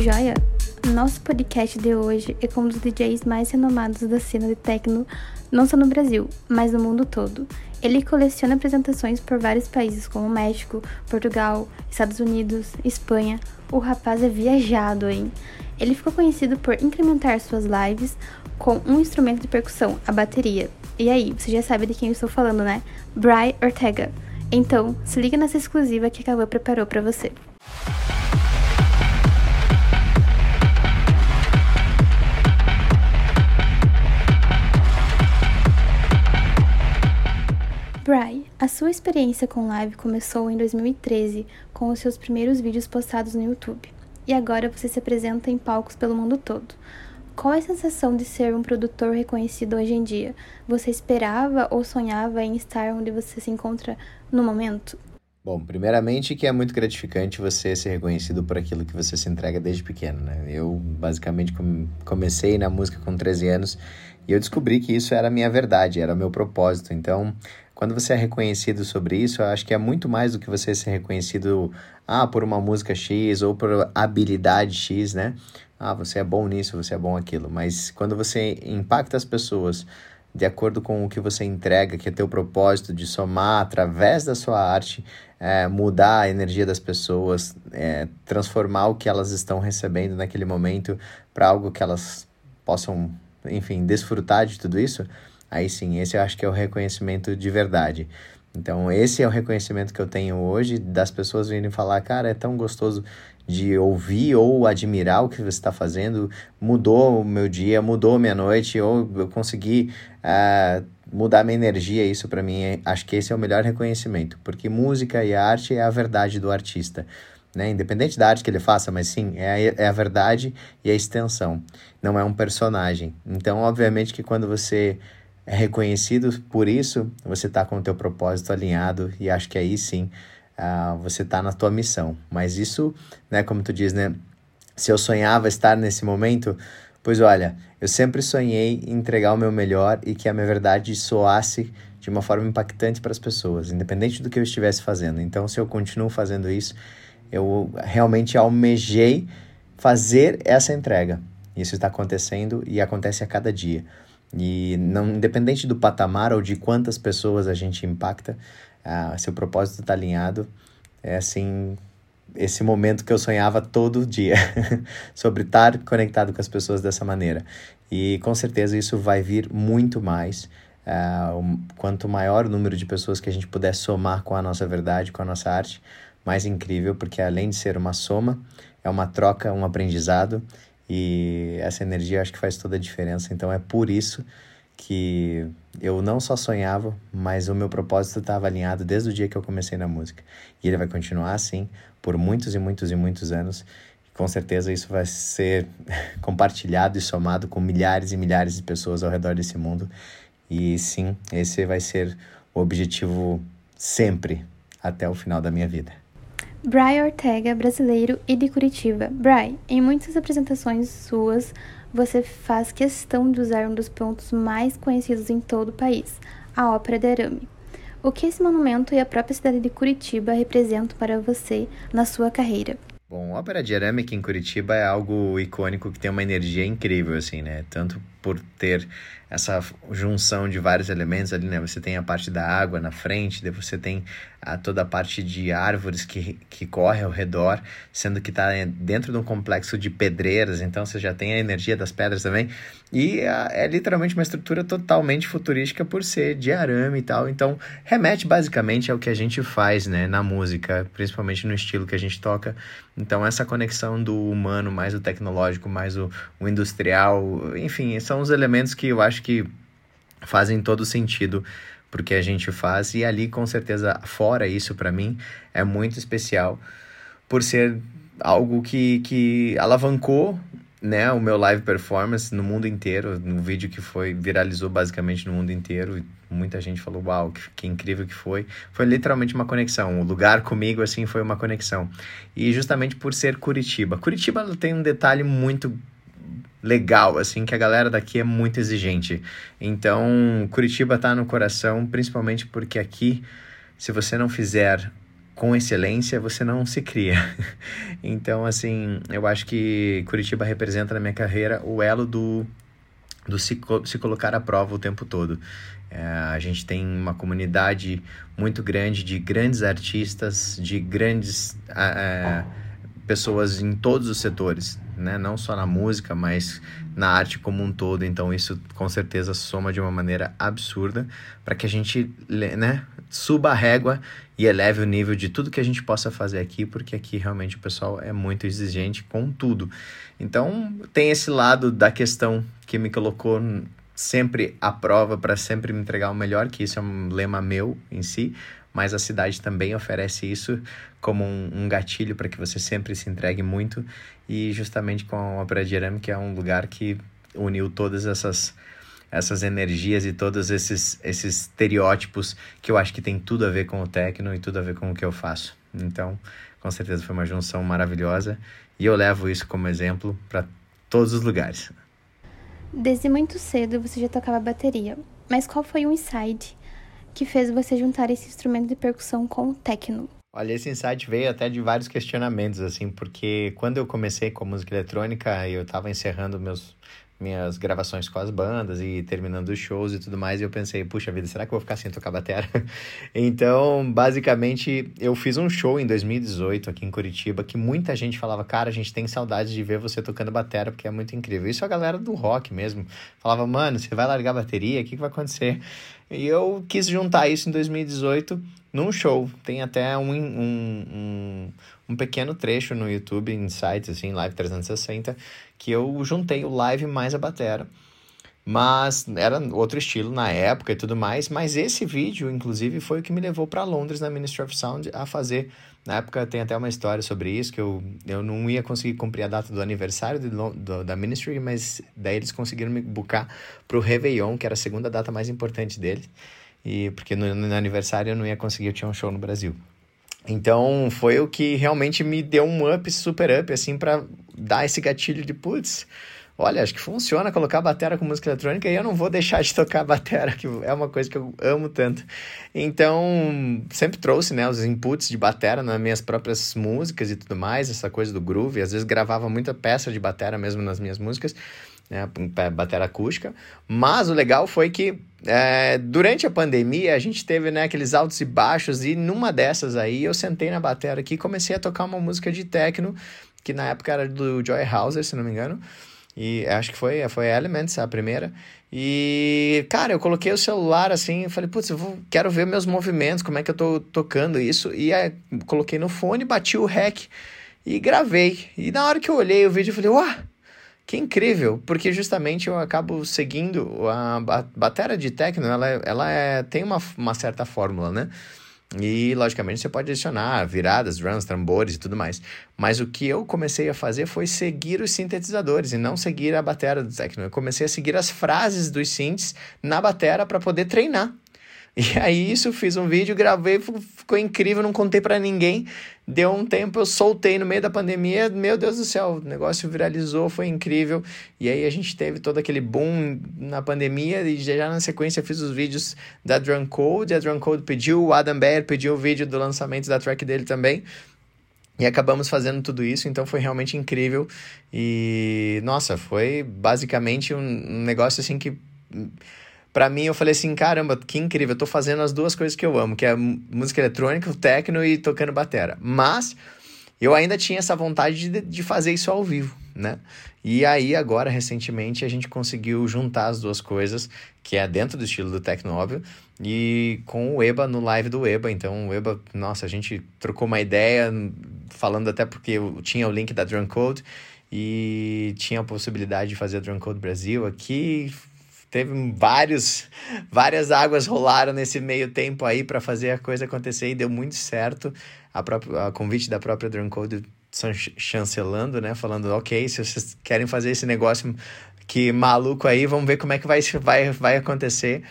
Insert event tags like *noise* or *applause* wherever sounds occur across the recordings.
Jóia? Nosso podcast de hoje é com um dos DJs mais renomados da cena de techno, não só no Brasil, mas no mundo todo. Ele coleciona apresentações por vários países como México, Portugal, Estados Unidos, Espanha. O rapaz é viajado, hein? Ele ficou conhecido por incrementar suas lives com um instrumento de percussão, a bateria. E aí, você já sabe de quem eu estou falando, né? Bry Ortega. Então, se liga nessa exclusiva que a Cavã preparou para você. Sua experiência com live começou em 2013 com os seus primeiros vídeos postados no YouTube. E agora você se apresenta em palcos pelo mundo todo. Qual é a sensação de ser um produtor reconhecido hoje em dia? Você esperava ou sonhava em estar onde você se encontra no momento? Bom, primeiramente que é muito gratificante você ser reconhecido por aquilo que você se entrega desde pequeno, né? Eu basicamente comecei na música com 13 anos e eu descobri que isso era a minha verdade, era o meu propósito. Então, quando você é reconhecido sobre isso, eu acho que é muito mais do que você ser reconhecido ah, por uma música X ou por habilidade X, né? Ah, você é bom nisso, você é bom aquilo. Mas quando você impacta as pessoas de acordo com o que você entrega, que é teu propósito de somar através da sua arte, é, mudar a energia das pessoas, é, transformar o que elas estão recebendo naquele momento para algo que elas possam, enfim, desfrutar de tudo isso, aí sim, esse eu acho que é o reconhecimento de verdade. Então, esse é o reconhecimento que eu tenho hoje das pessoas virem falar, cara, é tão gostoso de ouvir ou admirar o que você está fazendo, mudou o meu dia, mudou minha noite, ou eu consegui uh, mudar minha energia. Isso para mim, é, acho que esse é o melhor reconhecimento, porque música e arte é a verdade do artista. Né? Independente da arte que ele faça, mas sim, é a, é a verdade e a extensão, não é um personagem. Então, obviamente que quando você é reconhecido por isso, você está com o teu propósito alinhado e acho que aí sim uh, você está na tua missão. Mas isso, né, como tu diz, né, se eu sonhava estar nesse momento, pois olha, eu sempre sonhei em entregar o meu melhor e que a minha verdade soasse de uma forma impactante para as pessoas, independente do que eu estivesse fazendo. Então, se eu continuo fazendo isso, eu realmente almejei fazer essa entrega. Isso está acontecendo e acontece a cada dia. E não independente do patamar ou de quantas pessoas a gente impacta, seu propósito está alinhado. É assim, esse momento que eu sonhava todo dia *laughs* sobre estar conectado com as pessoas dessa maneira. E com certeza isso vai vir muito mais. Uh, quanto maior o número de pessoas que a gente puder somar com a nossa verdade, com a nossa arte, mais incrível, porque além de ser uma soma, é uma troca, um aprendizado e essa energia acho que faz toda a diferença. Então é por isso que eu não só sonhava, mas o meu propósito estava alinhado desde o dia que eu comecei na música. E ele vai continuar assim por muitos e muitos e muitos anos. Com certeza isso vai ser *laughs* compartilhado e somado com milhares e milhares de pessoas ao redor desse mundo. E sim, esse vai ser o objetivo sempre até o final da minha vida. Bry Ortega, brasileiro e de Curitiba. Bry, em muitas apresentações suas, você faz questão de usar um dos pontos mais conhecidos em todo o país, a Ópera de Arame. O que esse monumento e a própria cidade de Curitiba representam para você na sua carreira? Bom, a Ópera de Arame aqui em Curitiba é algo icônico que tem uma energia incrível, assim, né? Tanto por ter essa junção de vários elementos ali, né? Você tem a parte da água na frente, daí você tem a, toda a parte de árvores que, que corre ao redor, sendo que está dentro de um complexo de pedreiras, então você já tem a energia das pedras também. E a, é literalmente uma estrutura totalmente futurística por ser de arame e tal. Então, remete basicamente ao que a gente faz, né, na música, principalmente no estilo que a gente toca. Então, essa conexão do humano mais o tecnológico, mais o, o industrial, enfim, são os elementos que eu acho que fazem todo sentido porque a gente faz e ali com certeza fora isso para mim é muito especial por ser algo que, que alavancou né, o meu live performance no mundo inteiro, no vídeo que foi viralizou basicamente no mundo inteiro muita gente falou uau, que, que incrível que foi. Foi literalmente uma conexão. O lugar comigo assim foi uma conexão. E justamente por ser Curitiba. Curitiba tem um detalhe muito legal, assim, que a galera daqui é muito exigente. Então, Curitiba tá no coração, principalmente porque aqui, se você não fizer com excelência você não se cria. *laughs* então, assim, eu acho que Curitiba representa na minha carreira o elo do, do se, se colocar à prova o tempo todo. É, a gente tem uma comunidade muito grande de grandes artistas, de grandes é, pessoas em todos os setores, né? não só na música, mas na arte como um todo. Então, isso com certeza soma de uma maneira absurda para que a gente né, suba a régua e eleve o nível de tudo que a gente possa fazer aqui, porque aqui realmente o pessoal é muito exigente com tudo. Então, tem esse lado da questão que me colocou sempre à prova para sempre me entregar o melhor, que isso é um lema meu em si, mas a cidade também oferece isso como um, um gatilho para que você sempre se entregue muito e justamente com a Ópera que é um lugar que uniu todas essas essas energias e todos esses, esses estereótipos que eu acho que tem tudo a ver com o techno e tudo a ver com o que eu faço. Então, com certeza foi uma junção maravilhosa e eu levo isso como exemplo para todos os lugares. Desde muito cedo você já tocava bateria, mas qual foi o insight que fez você juntar esse instrumento de percussão com o techno? Olha, esse insight veio até de vários questionamentos, assim, porque quando eu comecei com música eletrônica, eu estava encerrando meus minhas gravações com as bandas e terminando os shows e tudo mais, e eu pensei, puxa vida, será que eu vou ficar sem tocar batera? *laughs* então, basicamente, eu fiz um show em 2018 aqui em Curitiba que muita gente falava, cara, a gente tem saudade de ver você tocando batera, porque é muito incrível. Isso a galera do rock mesmo. Falava, mano, você vai largar a bateria? O que, que vai acontecer? E eu quis juntar isso em 2018 num show. Tem até um, um, um, um pequeno trecho no YouTube, sites, assim, Live 360, que eu juntei o live mais a batera. Mas era outro estilo na época e tudo mais. Mas esse vídeo, inclusive, foi o que me levou para Londres, na Ministry of Sound, a fazer. Na época tem até uma história sobre isso, que eu, eu não ia conseguir cumprir a data do aniversário de, do, da Ministry, mas daí eles conseguiram me buscar para o Réveillon, que era a segunda data mais importante deles. E, porque no, no aniversário eu não ia conseguir, eu tinha um show no Brasil. Então foi o que realmente me deu um up, super up, assim, para dar esse gatilho de putz. Olha, acho que funciona colocar batera com música eletrônica e eu não vou deixar de *laughs* tocar batera, que é uma coisa que eu amo tanto. Então, sempre trouxe, né, os inputs de batera nas minhas próprias músicas e tudo mais, essa coisa do groove. Às vezes gravava muita peça de batera mesmo nas minhas músicas, né, batera acústica. Mas o legal foi que é, durante a pandemia, a gente teve né, aqueles altos e baixos, e numa dessas aí eu sentei na bateria aqui e comecei a tocar uma música de techno, que na época era do Joy Hauser, se não me engano. E acho que foi, foi Elements a primeira. E, cara, eu coloquei o celular assim falei, putz, eu vou, quero ver meus movimentos, como é que eu tô tocando isso. E aí, coloquei no fone, bati o rec e gravei. E na hora que eu olhei o vídeo, eu falei, uau! Que incrível, porque justamente eu acabo seguindo a, a bateria de techno, ela, é, ela é, tem uma, uma certa fórmula, né? E, logicamente, você pode adicionar viradas, drums, tambores e tudo mais. Mas o que eu comecei a fazer foi seguir os sintetizadores e não seguir a bateria do techno. Eu comecei a seguir as frases dos synths na bateria para poder treinar. E aí isso, fiz um vídeo, gravei, ficou incrível, não contei para ninguém. Deu um tempo, eu soltei no meio da pandemia, meu Deus do céu, o negócio viralizou, foi incrível. E aí a gente teve todo aquele boom na pandemia e já na sequência fiz os vídeos da Drum Code, a Drum Code pediu, o Adam Baer pediu o vídeo do lançamento da track dele também. E acabamos fazendo tudo isso, então foi realmente incrível. E, nossa, foi basicamente um negócio assim que para mim eu falei assim, caramba, que incrível, eu tô fazendo as duas coisas que eu amo, que é música eletrônica, o techno e tocando batera. Mas eu ainda tinha essa vontade de, de fazer isso ao vivo, né? E aí agora, recentemente, a gente conseguiu juntar as duas coisas, que é dentro do estilo do techno, óbvio, e com o EBA no live do EBA. Então, o EBA, nossa, a gente trocou uma ideia, falando até porque eu tinha o link da Drum Code, e tinha a possibilidade de fazer a Drum Code Brasil aqui, teve vários, várias águas rolaram nesse meio tempo aí para fazer a coisa acontecer e deu muito certo. A, própria, a convite da própria Drone Code chancelando, né? Falando, ok, se vocês querem fazer esse negócio que maluco aí, vamos ver como é que vai, vai, vai acontecer.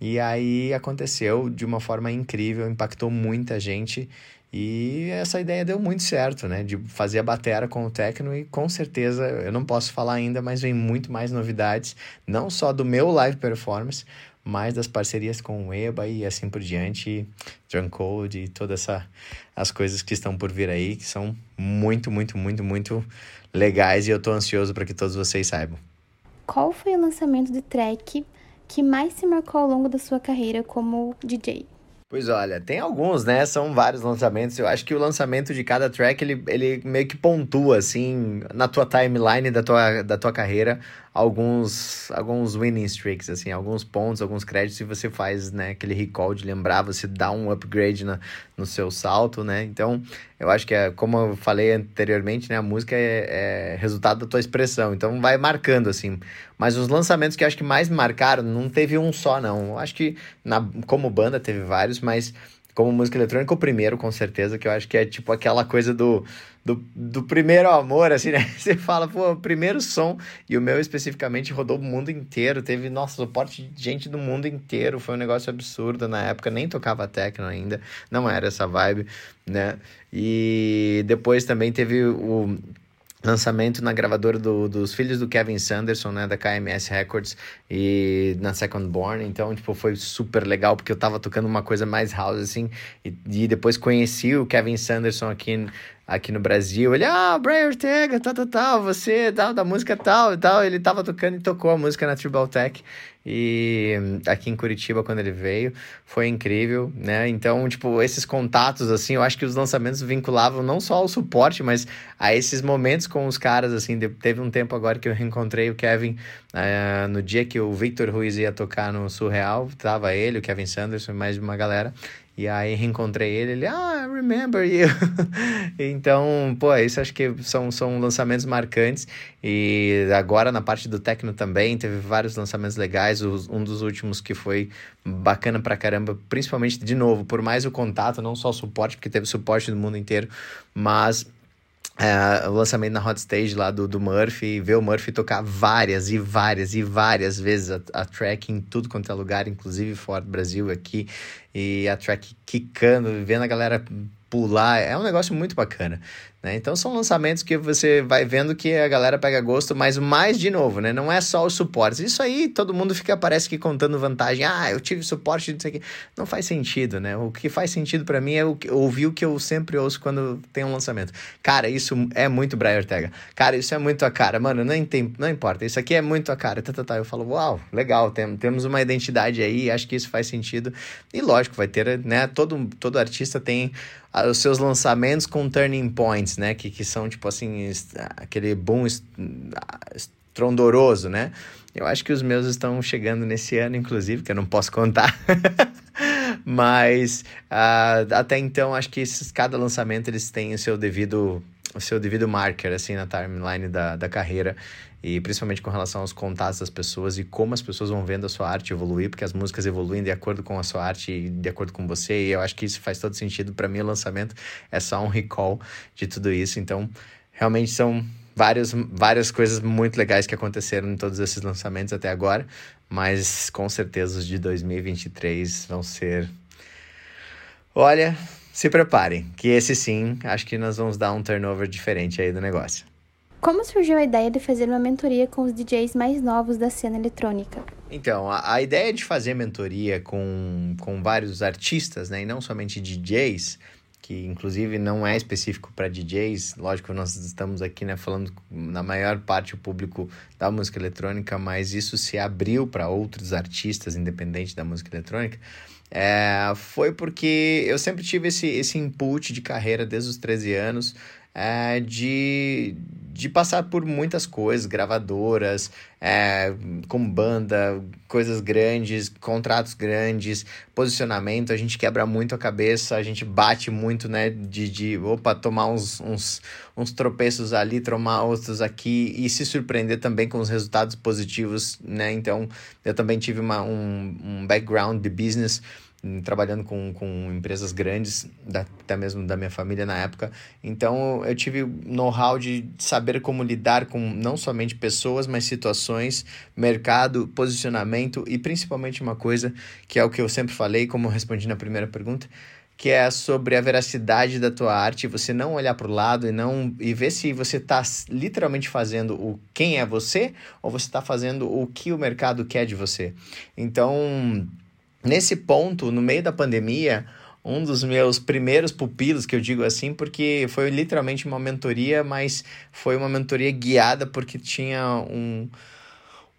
E aí aconteceu de uma forma incrível, impactou muita gente. E essa ideia deu muito certo, né? De fazer a batera com o Tecno e com certeza, eu não posso falar ainda, mas vem muito mais novidades, não só do meu live performance, mas das parcerias com o EBA e assim por diante, Druncode e todas essa, as coisas que estão por vir aí, que são muito, muito, muito, muito legais e eu tô ansioso para que todos vocês saibam. Qual foi o lançamento de track que mais se marcou ao longo da sua carreira como DJ? Pois olha, tem alguns, né? São vários lançamentos. Eu acho que o lançamento de cada track, ele, ele meio que pontua, assim, na tua timeline da tua, da tua carreira, alguns, alguns winning streaks, assim, alguns pontos, alguns créditos, e você faz, né, aquele recall de lembrar, você dá um upgrade na, no seu salto, né? Então, eu acho que, é, como eu falei anteriormente, né, a música é, é resultado da tua expressão, então vai marcando, assim. Mas os lançamentos que eu acho que mais marcaram, não teve um só, não. Eu acho que, na, como banda, teve vários, mas como música eletrônica, o primeiro, com certeza, que eu acho que é tipo aquela coisa do, do, do primeiro amor, assim, né? *laughs* Você fala, pô, primeiro som, e o meu especificamente rodou o mundo inteiro, teve, nossa, suporte de gente do mundo inteiro, foi um negócio absurdo na época, nem tocava techno ainda, não era essa vibe, né? E depois também teve o lançamento na gravadora do, dos filhos do Kevin Sanderson, né, da KMS Records e na Second Born, então, tipo, foi super legal porque eu tava tocando uma coisa mais house, assim, e, e depois conheci o Kevin Sanderson aqui aqui no Brasil. Ele, ah, Brian Ortega, tal, tal, tal, você, tal, da música tal e tal. Ele tava tocando e tocou a música na Tribal Tech. E aqui em Curitiba, quando ele veio, foi incrível, né? Então, tipo, esses contatos, assim, eu acho que os lançamentos vinculavam não só ao suporte, mas a esses momentos com os caras, assim. Teve um tempo agora que eu reencontrei o Kevin uh, no dia que o Victor Ruiz ia tocar no Surreal. Tava ele, o Kevin Sanderson, mais uma galera. E aí reencontrei ele, ele, ah, I remember you. *laughs* então, pô, isso acho que são, são lançamentos marcantes. E agora na parte do techno também, teve vários lançamentos legais. Um dos últimos que foi bacana pra caramba, principalmente de novo, por mais o contato, não só o suporte, porque teve suporte do mundo inteiro, mas é, o lançamento na Hot Stage lá do, do Murphy, ver o Murphy tocar várias e várias e várias vezes a, a track em tudo quanto é lugar, inclusive fora do Brasil aqui, e a track quicando, vendo a galera pular, é um negócio muito bacana. Né? Então são lançamentos que você vai vendo que a galera pega gosto, mas mais de novo, né? Não é só os suportes. Isso aí todo mundo fica, parece que contando vantagem. Ah, eu tive suporte disso aqui. Não faz sentido, né? O que faz sentido para mim é o que, ouvir o que eu sempre ouço quando tem um lançamento. Cara, isso é muito Brian Ortega. Cara, isso é muito a cara. Mano, não, tem, não importa. Isso aqui é muito a cara. Tá, tá, tá. Eu falo, uau, legal. Tem, temos uma identidade aí. Acho que isso faz sentido. E lógico, vai ter, né? Todo, todo artista tem os seus lançamentos com turning points, né? Que, que são, tipo assim, aquele boom estrondoroso, né? Eu acho que os meus estão chegando nesse ano, inclusive, que eu não posso contar. *laughs* Mas uh, até então, acho que esses, cada lançamento eles têm o seu devido o seu devido marker assim na timeline da, da carreira e principalmente com relação aos contatos das pessoas e como as pessoas vão vendo a sua arte evoluir, porque as músicas evoluem de acordo com a sua arte e de acordo com você, e eu acho que isso faz todo sentido. Para mim, o lançamento é só um recall de tudo isso, então realmente são várias, várias coisas muito legais que aconteceram em todos esses lançamentos até agora, mas com certeza os de 2023 vão ser. Olha, se preparem, que esse sim, acho que nós vamos dar um turnover diferente aí do negócio. Como surgiu a ideia de fazer uma mentoria com os DJs mais novos da cena eletrônica? Então, a, a ideia de fazer mentoria com, com vários artistas, né, e não somente DJs, que inclusive não é específico para DJs, lógico, nós estamos aqui né, falando na maior parte o público da música eletrônica, mas isso se abriu para outros artistas, independente da música eletrônica. É, foi porque eu sempre tive esse, esse input de carreira desde os 13 anos é, de, de passar por muitas coisas, gravadoras, é, com banda, coisas grandes, contratos grandes, posicionamento, a gente quebra muito a cabeça, a gente bate muito, né, de, de opa, tomar uns, uns, uns tropeços ali, tomar outros aqui e se surpreender também com os resultados positivos, né, então eu também tive uma, um, um background de business, trabalhando com, com empresas grandes, da, até mesmo da minha família na época. Então eu tive know-how de saber como lidar com não somente pessoas, mas situações, mercado, posicionamento e principalmente uma coisa que é o que eu sempre falei, como eu respondi na primeira pergunta, que é sobre a veracidade da tua arte, você não olhar para o lado e não e ver se você está literalmente fazendo o quem é você ou você está fazendo o que o mercado quer de você. Então, nesse ponto, no meio da pandemia, um dos meus primeiros pupilos, que eu digo assim, porque foi literalmente uma mentoria, mas foi uma mentoria guiada porque tinha um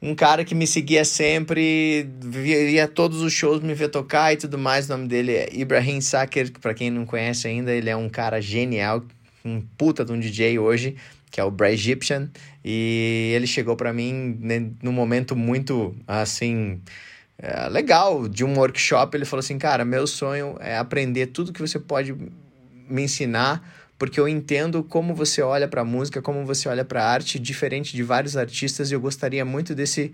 um cara que me seguia sempre, via todos os shows, me via tocar e tudo mais. O nome dele é Ibrahim Saker, que para quem não conhece ainda, ele é um cara genial, um puta de um DJ hoje, que é o Bray Egyptian. E ele chegou para mim né, num momento muito, assim, é, legal, de um workshop. Ele falou assim, cara, meu sonho é aprender tudo que você pode me ensinar porque eu entendo como você olha para a música, como você olha para a arte, diferente de vários artistas, e eu gostaria muito desse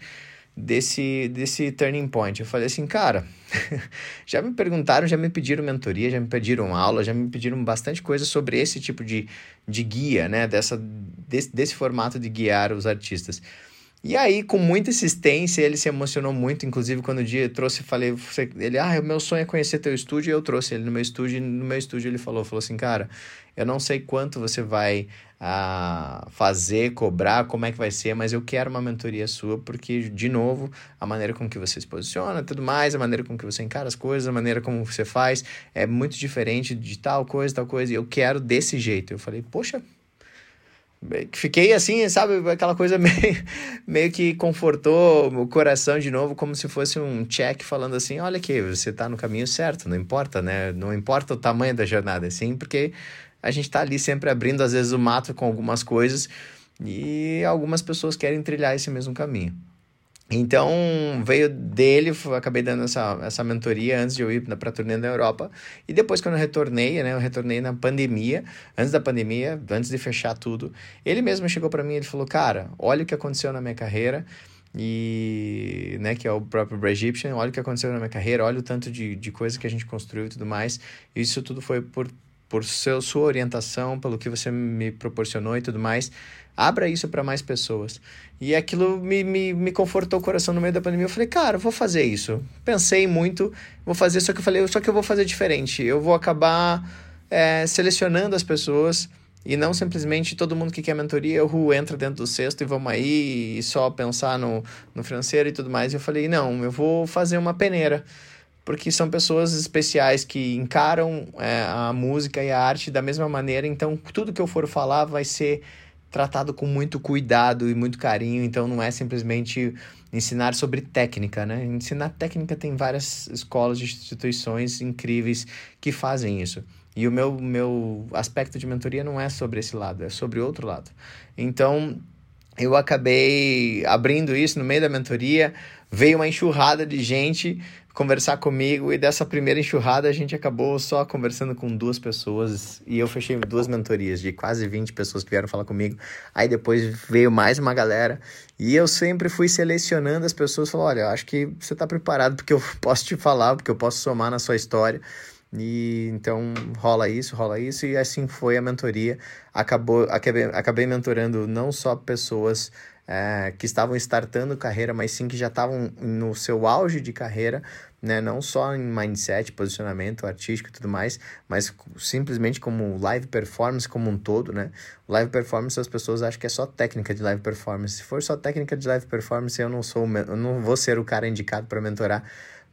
desse desse turning point. Eu falei assim, cara, *laughs* já me perguntaram, já me pediram mentoria, já me pediram aula, já me pediram bastante coisa sobre esse tipo de, de guia, né, dessa desse, desse formato de guiar os artistas. E aí, com muita insistência, ele se emocionou muito. Inclusive, quando o dia eu trouxe, falei, ele, ah, o meu sonho é conhecer teu estúdio. E eu trouxe ele no meu estúdio. E no meu estúdio ele falou, falou assim, cara, eu não sei quanto você vai ah, fazer, cobrar, como é que vai ser, mas eu quero uma mentoria sua, porque, de novo, a maneira com que você se posiciona, tudo mais, a maneira com que você encara as coisas, a maneira como você faz, é muito diferente de tal coisa, tal coisa, e eu quero desse jeito. Eu falei, poxa, Fiquei assim, sabe, aquela coisa *laughs* meio, meio que confortou o coração de novo, como se fosse um check falando assim: olha aqui, você está no caminho certo, não importa, né? Não importa o tamanho da jornada, assim, porque a gente está ali sempre abrindo, às vezes, o mato com algumas coisas e algumas pessoas querem trilhar esse mesmo caminho. Então, veio dele, acabei dando essa, essa mentoria antes de eu ir para a turnê na Europa. E depois, quando eu retornei, né, eu retornei na pandemia, antes da pandemia, antes de fechar tudo. Ele mesmo chegou para mim e falou: Cara, olha o que aconteceu na minha carreira. E, né, que é o próprio Egyptian, olha o que aconteceu na minha carreira, olha o tanto de, de coisa que a gente construiu e tudo mais. Isso tudo foi por, por seu, sua orientação, pelo que você me proporcionou e tudo mais. Abra isso para mais pessoas. E aquilo me, me, me confortou o coração no meio da pandemia. Eu falei, cara, eu vou fazer isso. Pensei muito, vou fazer, só que eu falei, só que eu vou fazer diferente. Eu vou acabar é, selecionando as pessoas e não simplesmente todo mundo que quer mentoria, o entra dentro do cesto e vamos aí e só pensar no, no financeiro e tudo mais. Eu falei, não, eu vou fazer uma peneira porque são pessoas especiais que encaram é, a música e a arte da mesma maneira, então tudo que eu for falar vai ser tratado com muito cuidado e muito carinho, então não é simplesmente ensinar sobre técnica, né? Ensinar técnica tem várias escolas de instituições incríveis que fazem isso. E o meu, meu aspecto de mentoria não é sobre esse lado, é sobre outro lado. Então, eu acabei abrindo isso no meio da mentoria, veio uma enxurrada de gente conversar comigo e dessa primeira enxurrada a gente acabou só conversando com duas pessoas e eu fechei duas mentorias de quase 20 pessoas que vieram falar comigo. Aí depois veio mais uma galera e eu sempre fui selecionando as pessoas, falou, olha, acho que você está preparado porque eu *laughs* posso te falar, porque eu posso somar na sua história. E então rola isso, rola isso, e assim foi a mentoria. Acabou, acabei, acabei mentorando não só pessoas é, que estavam startando carreira, mas sim que já estavam no seu auge de carreira, né? Não só em mindset, posicionamento artístico e tudo mais, mas simplesmente como live performance como um todo, né? Live performance as pessoas acham que é só técnica de live performance. Se for só técnica de live performance, eu não sou, eu não vou ser o cara indicado para mentorar,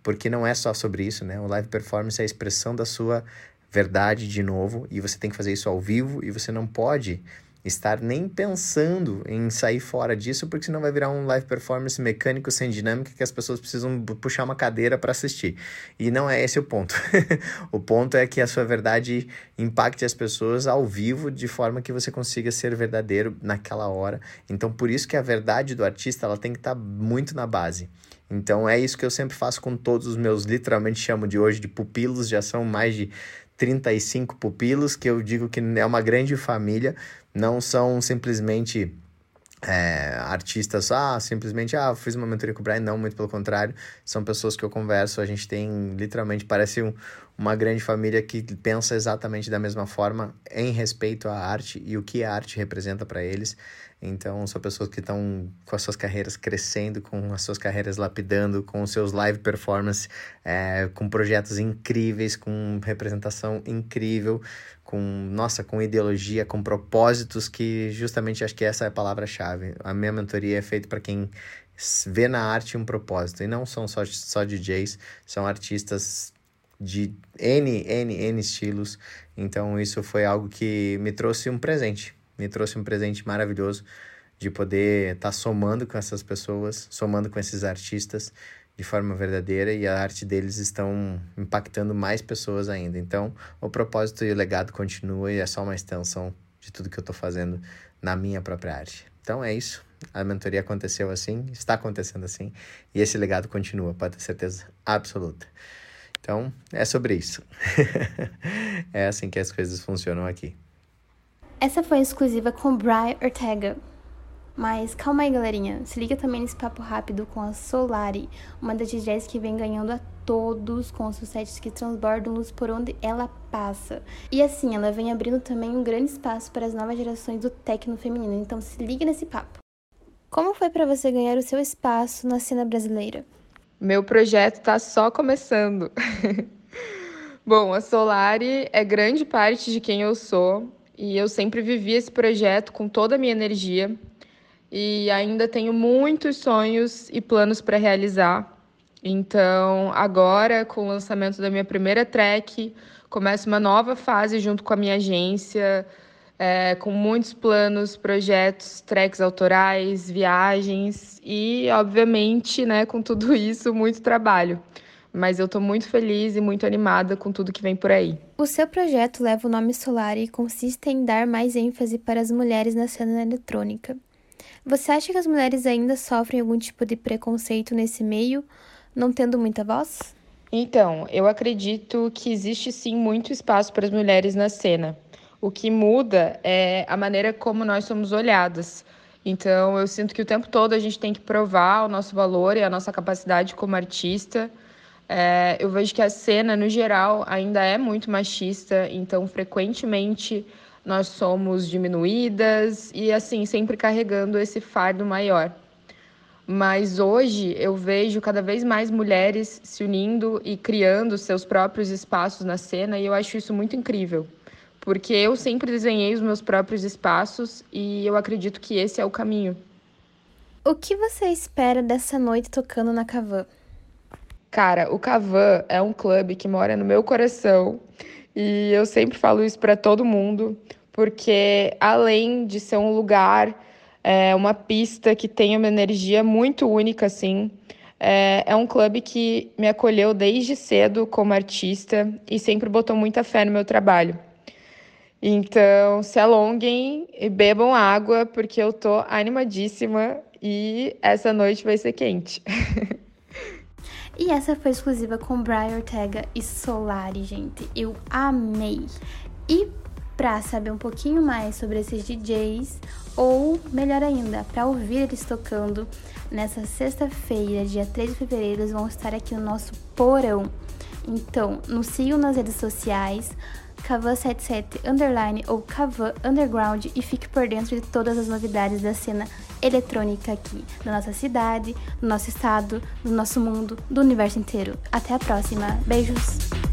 porque não é só sobre isso, né? O live performance é a expressão da sua verdade de novo, e você tem que fazer isso ao vivo e você não pode estar nem pensando em sair fora disso, porque senão vai virar um live performance mecânico sem dinâmica que as pessoas precisam puxar uma cadeira para assistir. E não é esse o ponto. *laughs* o ponto é que a sua verdade impacte as pessoas ao vivo de forma que você consiga ser verdadeiro naquela hora. Então, por isso que a verdade do artista ela tem que estar tá muito na base. Então, é isso que eu sempre faço com todos os meus, literalmente chamo de hoje de pupilos, já são mais de 35 pupilos, que eu digo que é uma grande família, não são simplesmente é, artistas, ah, simplesmente, ah, fiz uma mentoria com o Brian, não, muito pelo contrário, são pessoas que eu converso, a gente tem, literalmente, parece um, uma grande família que pensa exatamente da mesma forma em respeito à arte e o que a arte representa para eles. Então, são pessoas que estão com as suas carreiras crescendo, com as suas carreiras lapidando, com os seus live performance, é, com projetos incríveis, com representação incrível, com, nossa, com ideologia, com propósitos que justamente acho que essa é a palavra-chave. A minha mentoria é feita para quem vê na arte um propósito. E não são só, só DJs, são artistas de N, N, N estilos. Então, isso foi algo que me trouxe um presente me trouxe um presente maravilhoso de poder estar tá somando com essas pessoas, somando com esses artistas de forma verdadeira e a arte deles estão impactando mais pessoas ainda. Então, o propósito e o legado continua e é só uma extensão de tudo que eu estou fazendo na minha própria arte. Então é isso. A mentoria aconteceu assim, está acontecendo assim, e esse legado continua, pode ter certeza absoluta. Então, é sobre isso. *laughs* é assim que as coisas funcionam aqui. Essa foi exclusiva com Brian Ortega. Mas calma aí, galerinha. Se liga também nesse papo rápido com a Solari, uma das DJs que vem ganhando a todos com os sets que transbordam luz por onde ela passa. E assim, ela vem abrindo também um grande espaço para as novas gerações do techno feminino. Então se liga nesse papo. Como foi para você ganhar o seu espaço na cena brasileira? Meu projeto tá só começando. *laughs* Bom, a Solari é grande parte de quem eu sou e eu sempre vivi esse projeto com toda a minha energia e ainda tenho muitos sonhos e planos para realizar. Então, agora, com o lançamento da minha primeira track, começa uma nova fase junto com a minha agência, é, com muitos planos, projetos, tracks autorais, viagens e, obviamente, né, com tudo isso, muito trabalho mas eu estou muito feliz e muito animada com tudo que vem por aí. O seu projeto leva o nome Solar e consiste em dar mais ênfase para as mulheres na cena eletrônica. Você acha que as mulheres ainda sofrem algum tipo de preconceito nesse meio, não tendo muita voz? Então, eu acredito que existe sim muito espaço para as mulheres na cena. O que muda é a maneira como nós somos olhadas. Então, eu sinto que o tempo todo a gente tem que provar o nosso valor e a nossa capacidade como artista é, eu vejo que a cena, no geral, ainda é muito machista, então frequentemente nós somos diminuídas e, assim, sempre carregando esse fardo maior. Mas hoje eu vejo cada vez mais mulheres se unindo e criando seus próprios espaços na cena e eu acho isso muito incrível. Porque eu sempre desenhei os meus próprios espaços e eu acredito que esse é o caminho. O que você espera dessa noite tocando na Cavan? Cara, o Cavan é um clube que mora no meu coração e eu sempre falo isso para todo mundo, porque além de ser um lugar, é, uma pista que tem uma energia muito única, assim, é, é um clube que me acolheu desde cedo como artista e sempre botou muita fé no meu trabalho. Então, se alonguem e bebam água, porque eu tô animadíssima e essa noite vai ser quente. *laughs* E essa foi exclusiva com Brian Ortega e Solari, gente. Eu amei. E para saber um pouquinho mais sobre esses DJs, ou melhor ainda, para ouvir eles tocando, nessa sexta-feira, dia 3 de fevereiro, eles vão estar aqui no nosso porão. Então, nos sigam nas redes sociais, Cavan77 Underline ou Cavan Underground e fique por dentro de todas as novidades da cena eletrônica aqui, da nossa cidade, do nosso estado, do nosso mundo, do universo inteiro. Até a próxima. Beijos!